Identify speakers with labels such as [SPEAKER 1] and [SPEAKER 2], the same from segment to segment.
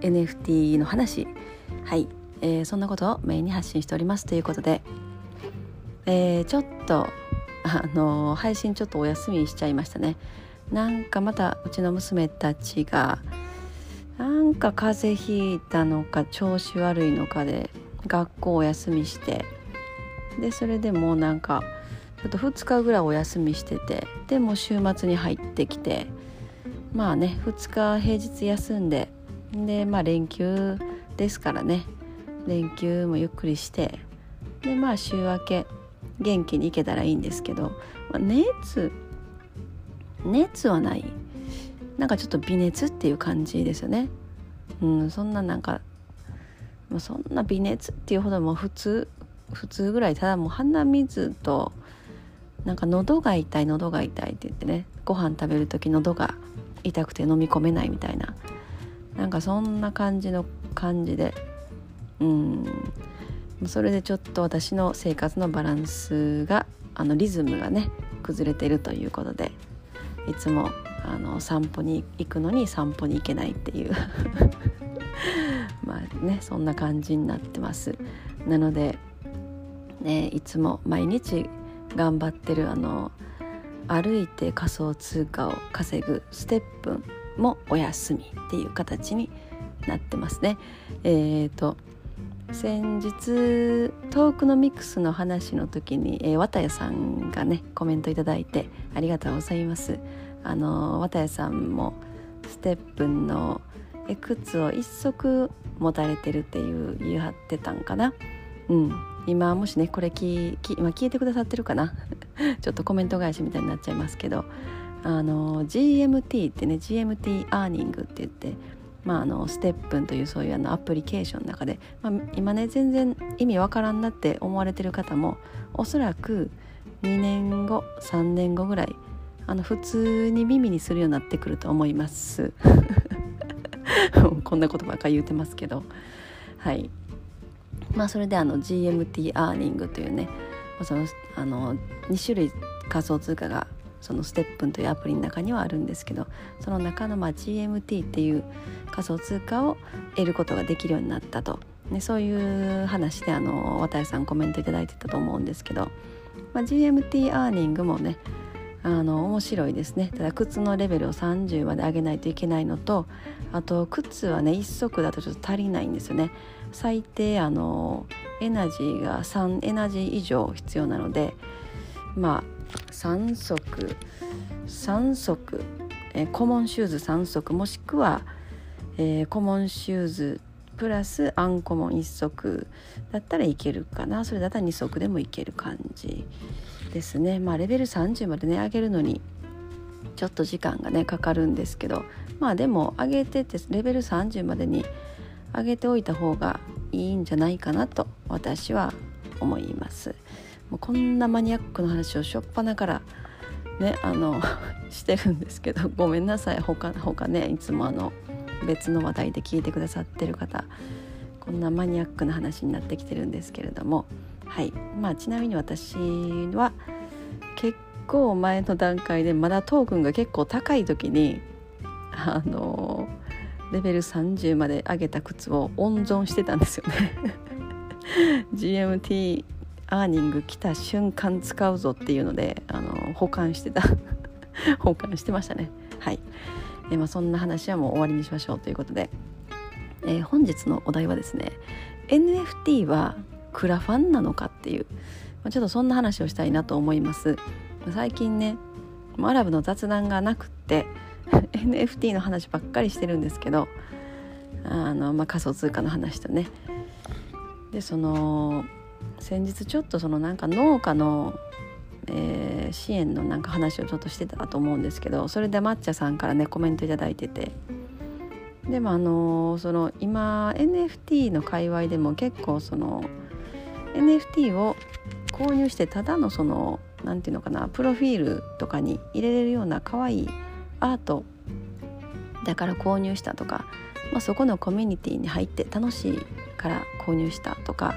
[SPEAKER 1] NFT の話。はい、えー、そんなことをメインに発信しておりますということで、えー、ちょっとあの配信ちょっとお休みしちゃいましたね。なんかまたうちの娘たちがなんか風邪ひいたのか調子悪いのかで学校お休みしてでそれでもうなんかちょっと2日ぐらいお休みしててでも週末に入ってきてまあね2日平日休んででまあ連休ですからね。連休もゆっくりして。でまあ週明け元気に行けたらいいんですけど、まあ、熱熱はない。なんかちょっと微熱っていう感じですよね。うんそんななんか、まあ、そんな微熱っていうほども普通普通ぐらいただもう鼻水となんか喉が痛い喉が痛いって言ってね。ご飯食べる時喉が痛くて飲み込めないみたいな。なんかそんな感じの感じで。うん。それでちょっと私の生活のバランスがあのリズムがね崩れてるということで。いつもあの散歩に行くのに散歩に行けないっていう。まあねそんな感じになってます。なのでねいつも毎日頑張ってるあの歩いて仮想通貨を稼ぐステップもお休みっていう形になってますね。えーと、先日トークのミックスの話の時に、えー、綿谷さんがねコメントいただいてありがとうございます。あの綿谷さんもステップの靴を一足持たれてるっていう言い張ってたんかな。うん、今もしねこれ聞今聞いてくださってるかな ちょっとコメント返しみたいになっちゃいますけどあの GMT ってね GMT アーニングって言ってまあ、あのステップンというそういうあのアプリケーションの中で、まあ、今ね全然意味わからんなって思われてる方もおそらく2年後3年後ぐらいあの普通に耳にするようになってくると思います。こんなことばっかり言うてますけど。はい。まあそれであの GMT アーニングというねそのあの2種類仮想通貨がそのステップンというアプリの中にはあるんですけどその中のま GMT っていう仮想通貨を得ることができるようになったと、ね、そういう話であの渡谷さんコメント頂いてたと思うんですけど、まあ、GMT アーニングもねあの面白いですね。ただ靴のレベルを30まで上げないといけないのとあと靴はね1足だとちょっと足りないんですよね。最低あのエナジーが3エナジー以上必要なのでまあ3足。3足、えー、コモンシューズ3足。もしくは、えー、コモンシューズプラスアンコモン1足。だったらいけるかな。それだったら2足でもいける感じですね。まあレベル30までね上げるのにちょっと時間がねかかるんですけど。まあでも上げててレベル30までに上げておいた方がいいんじゃないかなと私は思います。もうこんなマニアックな話をしょっぱなからねあの してるんですけどごめんなさい。他他ねいつもあの別の話題で聞いてくださってる方こんなマニアックな話になってきてるんですけれども。はい。まあちなみに私は結構前の段階でまだトークンが結構高い時にあのレベル30まで上げた靴を温存してたんですよね。GMT アーニング来た瞬間使うぞっていうのであの保管してた。保管してましたね。はい、えまあ、そんな話はもう終わりにしましょうということで、えー、本日のお題はですね NFT はクラファンなのかっていう、まあ、ちょっとそんな話をしたいなと思います。最近ねアラブの雑談がなくって NFT の話ばっかりしてるんですけどあの、まあ、仮想通貨の話とね。でその先日ちょっとそのなんか農家の、えー、支援のなんか話をちょっとしてたと思うんですけどそれで抹茶さんからねコメント頂いてて。でもあのその今 NFT の界隈でも結構その NFT を購入してただのその何て言うのかなプロフィールとかに入れれるような可愛いアートだから購入したとか、まあ、そこのコミュニティに入って楽しいから購入したとか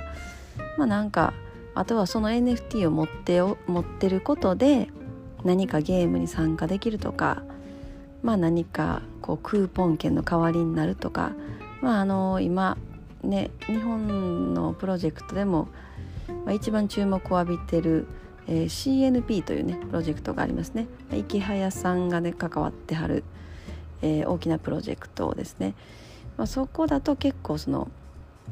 [SPEAKER 1] まあなんかあとはその NFT を持って持ってることで何かゲームに参加できるとか、まあ、何かこうクーポン券の代わりになるとか、まあ、あの今ね日本のプロジェクトでも、まあ、一番注目を浴びてる、えー、CNP というねプロジェクトがありますね。池早さんがね関わってはる、えー、大きなプロジェクトですね、まあ、そこだと結構その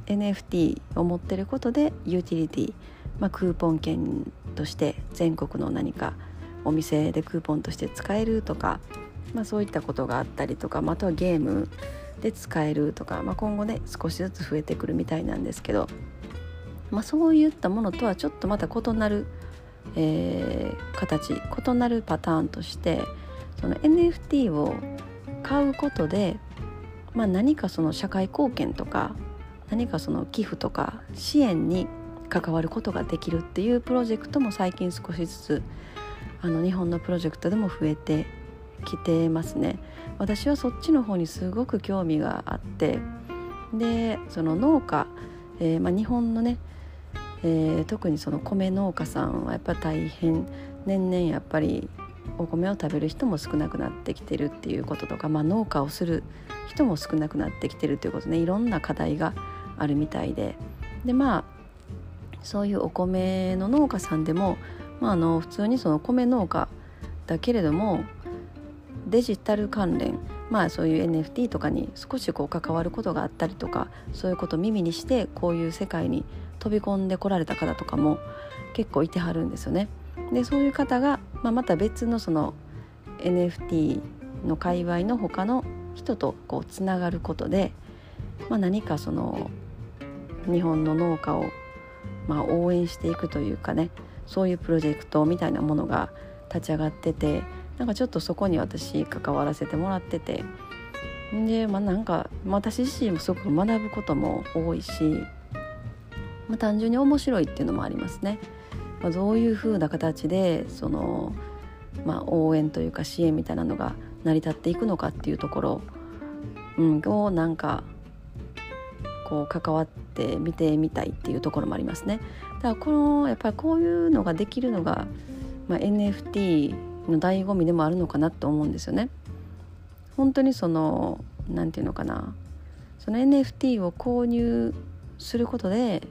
[SPEAKER 1] NFT を持ってることでユーティリティ、まあ、クーポン券として全国の何かお店でクーポンとして使えるとか、まあ、そういったことがあったりとか、まあ、あとはゲームで使えるとか、まあ、今後ね少しずつ増えてくるみたいなんですけど、まあ、そういったものとはちょっとまた異なる、えー、形異なるパターンとしてその NFT を買うことで、まあ、何かその社会貢献とか何かその寄付とか支援に関わることができるっていうプロジェクトも最近少しずつあの日本のプロジェクトでも増えてきてますね。私はそっちの方にすごく興味があってでその農家、えー、まあ、日本のね、えー、特にその米農家さんはやっぱ大変年々やっぱりお米を食べる人も少なくなってきてるっていうこととか、まあ、農家をする人も少なくなってきてるということねいろんな課題があるみたいででまあそういうお米の農家さんでも、まあ、あの普通にその米農家だけれどもデジタル関連まあそういう NFT とかに少しこう関わることがあったりとかそういうことを耳にしてこういう世界に飛び込んでこられた方とかも結構いてはるんですよね。でそういう方が、まあ、また別のその NFT の界隈の他の人とこうつながることで、まあ、何かその日本の農家をまあ応援していくというかねそういうプロジェクトみたいなものが立ち上がっててなんかちょっとそこに私関わらせてもらっててでまあなんか私自身もすごく学ぶことも多いし、まあ、単純に面白いっていうのもありますね。まあ、どういう風な形でその、まあ、応援というか支援みたいなのが成り立っていくのかっていうところ、うん、をなんかこう関わって見てみたいっていうところもありますね。だからこのやっぱりこういうのができるのが、まあ、NFT の醍醐味でもあるのかなと思うんですよね。本当にその何て言うのかなその NFT を購入することで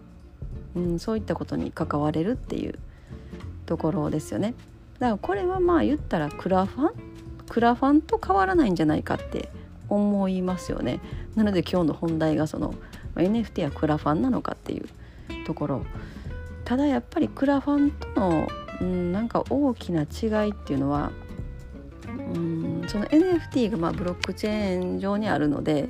[SPEAKER 1] うん、そういったことに関われるっていうところですよねだからこれはまあ言ったらクラファン？クラファンと変わらないんじゃないかって思いますよね。なので今日の本題がその NFT はクラファンなのかっていうところ。ただやっぱりクラファンとの、うん、なんか大きな違いっていうのはうんその NFT がまあブロックチェーン上にあるので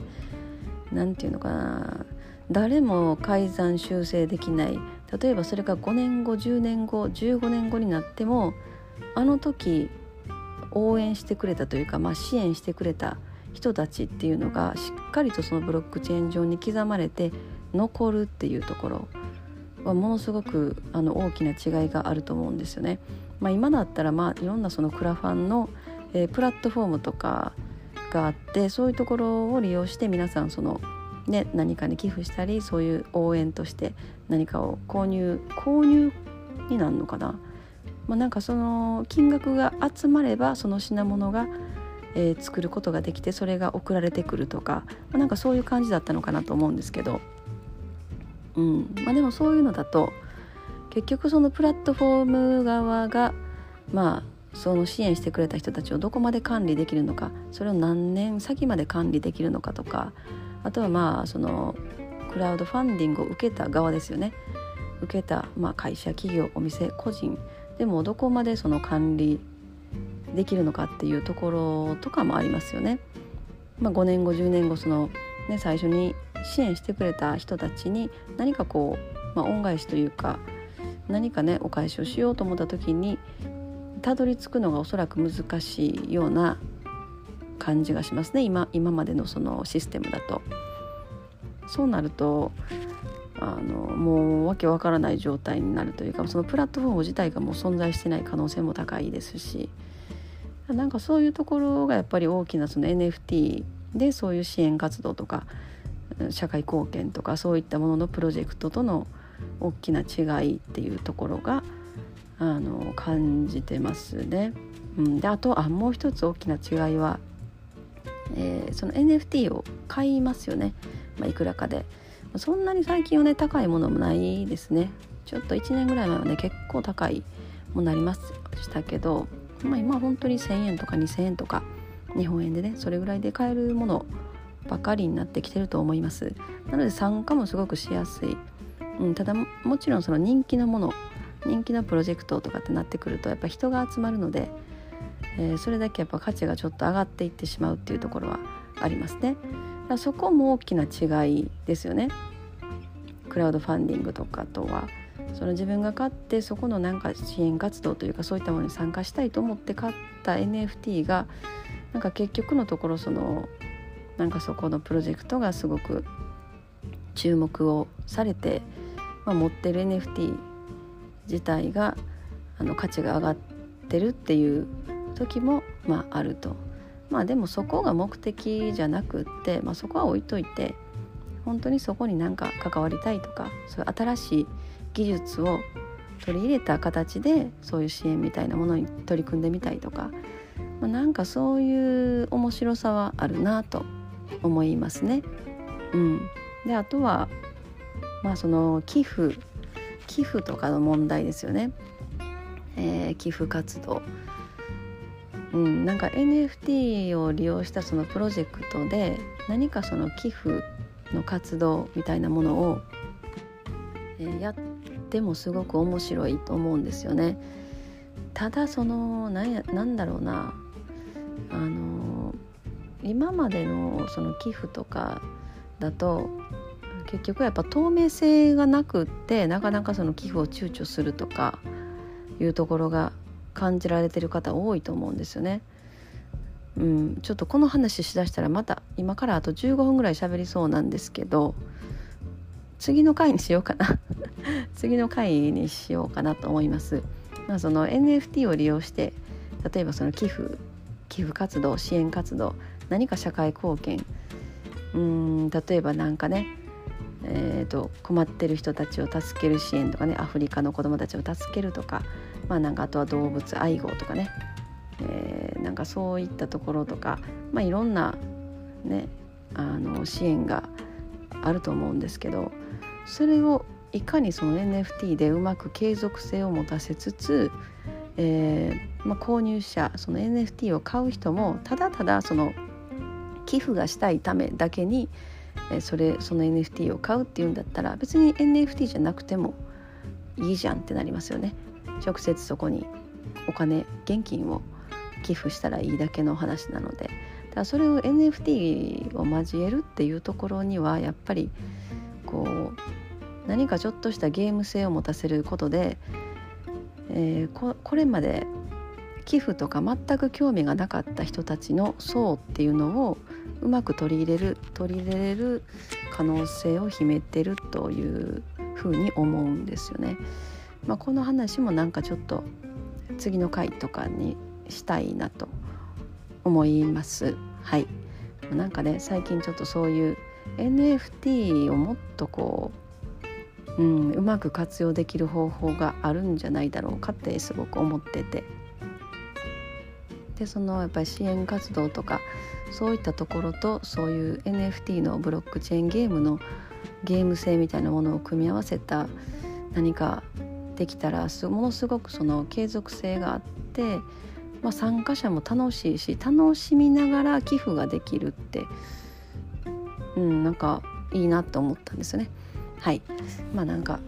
[SPEAKER 1] 何て言うのかな。誰も改ざん修正できない。例えばそれが5年後10年後15年後になってもあの時応援してくれたというか、まあ、支援してくれた人たちっていうのがしっかりとそのブロックチェーン上に刻まれて残るっていうところはものすごくあの大きな違いがあると思うんですよね。まあ、今だったらまあいろんなそのクラファンの、えー、プラットフォームとかがあってそういうところを利用して皆さんそのね、何かに寄付したりそういう応援として何かを購入購入になるのかな、まあ、なんかその金額が集まればその品物が、えー、作ることができてそれが送られてくるとか、まあ、なんかそういう感じだったのかなと思うんですけど、うん。まあ、でもそういうのだと結局そのプラットフォーム側がまあその支援してくれた人たちをどこまで管理できるのかそれを何年先まで管理できるのかとかあとはまあそのクラウドファンディングを受けた側ですよね。受けた、まあ、会社企業お店個人でもどこまでその管理できるのかっていうところとかもありますよね。まあ、5年後10年後その、ね、最初に支援してくれた人たちに何かこう、まあ、恩返しというか何かねお返しをしようと思った時にたどり着くのがおそらく難しいような感じがしますね今今までのそのシステムだと。そうなるとあのもうわけわからない状態になるというかそのプラットフォーム自体がもう存在してない可能性も高いですしなんかそういうところがやっぱり大きなその NFT でそういう支援活動とか社会貢献とかそういったもののプロジェクトとの大きな違いっていうところがあの感じてますね。うん、であとあもう一つ大きな違いは、えー、その NFT を買いますよね、まあ、いくらかで。そんなに最近はね高いものもないですね。ちょっと1年ぐらい前はね結構高いものなりましたけど、まあ、今本当に1,000円とか2,000円とか日本円でねそれぐらいで買えるものばかりになってきてると思います。なので参加もすごくしやすい、うん、ただもちろんその人気のもの人気のプロジェクトとかってなってくるとやっぱ人が集まるので、えー、それだけやっぱ価値がちょっと上がっていってしまうっていうところはありますね。だそこも大きな違いですよね。クラウドファンディングとかとは。その自分が買ってそこのなんか支援活動というかそういったものに参加したいと思って買った NFT がなんか結局のところそのなんかそこのプロジェクトがすごく注目をされて、まあ、持ってる NFT 自体があの価値が上がってるっていう時も、まあ、あると。まあでもそこが目的じゃなくって、まあ、そこは置いといて本当にそこになんか関わりたいとかそういう新しい技術を取り入れた形でそういう支援みたいなものに取り組んでみたいとか、まあ、なんかそういう面白さはあるなと思いますね。うん、であとはまあその寄付寄付とかの問題ですよね。えー、寄付活動、うん、なんか NFT を利用したそのプロジェクトで何かその寄付の活動みたいなものを、えー、やってもすごく面白いと思うんですよね。ただそのなんやなんだろうなあの今までのその寄付とかだと結局やっぱ透明性がなくってなかなかその寄付を躊躇するとかいうところが感じられてる方多いと思うんですよね。うん、ちょっとこの話しだしたらまた今からあと15分ぐらい喋りそうなんですけど次の回にしようかな 次の回にしようかなと思います。まあ、その NFT を利用して例えばその寄付寄付活動支援活動何か社会貢献うん例えばなんかねえーと、困ってる人たちを助ける支援とかねアフリカの子どもたちを助けるとか,、まあ、なんかあとは動物愛護とかね、えー、なんかそういったところとか、まあ、いろんな、ね、あの支援があると思うんですけどそれをいかにその NFT でうまく継続性を持たせつつ、えーまあ、購入者その NFT を買う人もただただその寄付がしたいためだけにそれその NFT を買うっていうんだったら別に NFT じゃなくてもいいじゃんってなりますよね。直接そこにお金現金を寄付したらいいだけの話なので。だからそれを NFT を交えるっていうところにはやっぱりこう何かちょっとしたゲーム性を持たせることで、えー、ここれまで寄付とか全く興味がなかった人たちの層っていうのをうまく取り入れる取り入れれる可能性を秘めてるというふうに思うんですよね。まあ、この話もなんかちょっと次の回とかにしたいなと思います。はい。なんかね最近ちょっとそういう NFT をもっとこう、うん、うまく活用できる方法があるんじゃないだろうかってすごく思っててでそのやっぱり支援活動とかそういったところとそういう NFT のブロックチェーンゲームのゲーム性みたいなものを組み合わせた何かできたらものすごくその継続性があって、まあ、参加者も楽しいし楽しみながら寄付ができるってうんなんかいいなと思ったんですよね。はい。まあなんか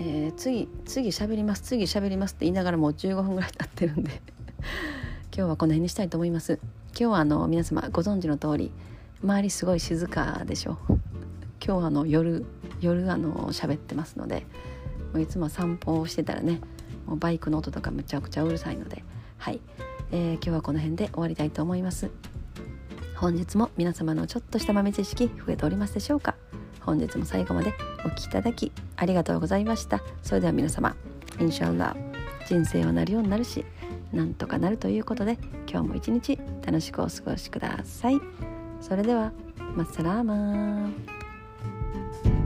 [SPEAKER 1] えー、次次喋ります。次喋りますって言いながらもう15分ぐらい経ってるんで 今日はこの辺にしたいと思います。今日はあの皆様ご存知の通り周りすごい静かでしょ。今日はあの夜夜あの喋ってますのでもういつも散歩をしてたらねもうバイクの音とかむちゃくちゃうるさいのではい。えー、今日はこの辺で終わりたいと思います。本日も皆様のちょっとした豆知識増えておりますでしょうか。本日も最後までお聴きいただきありがとうございました。それでは皆様インシャラ人生はなるようになるしなんとかなるということで今日も一日楽しくお過ごしください。それではマッサラーマー。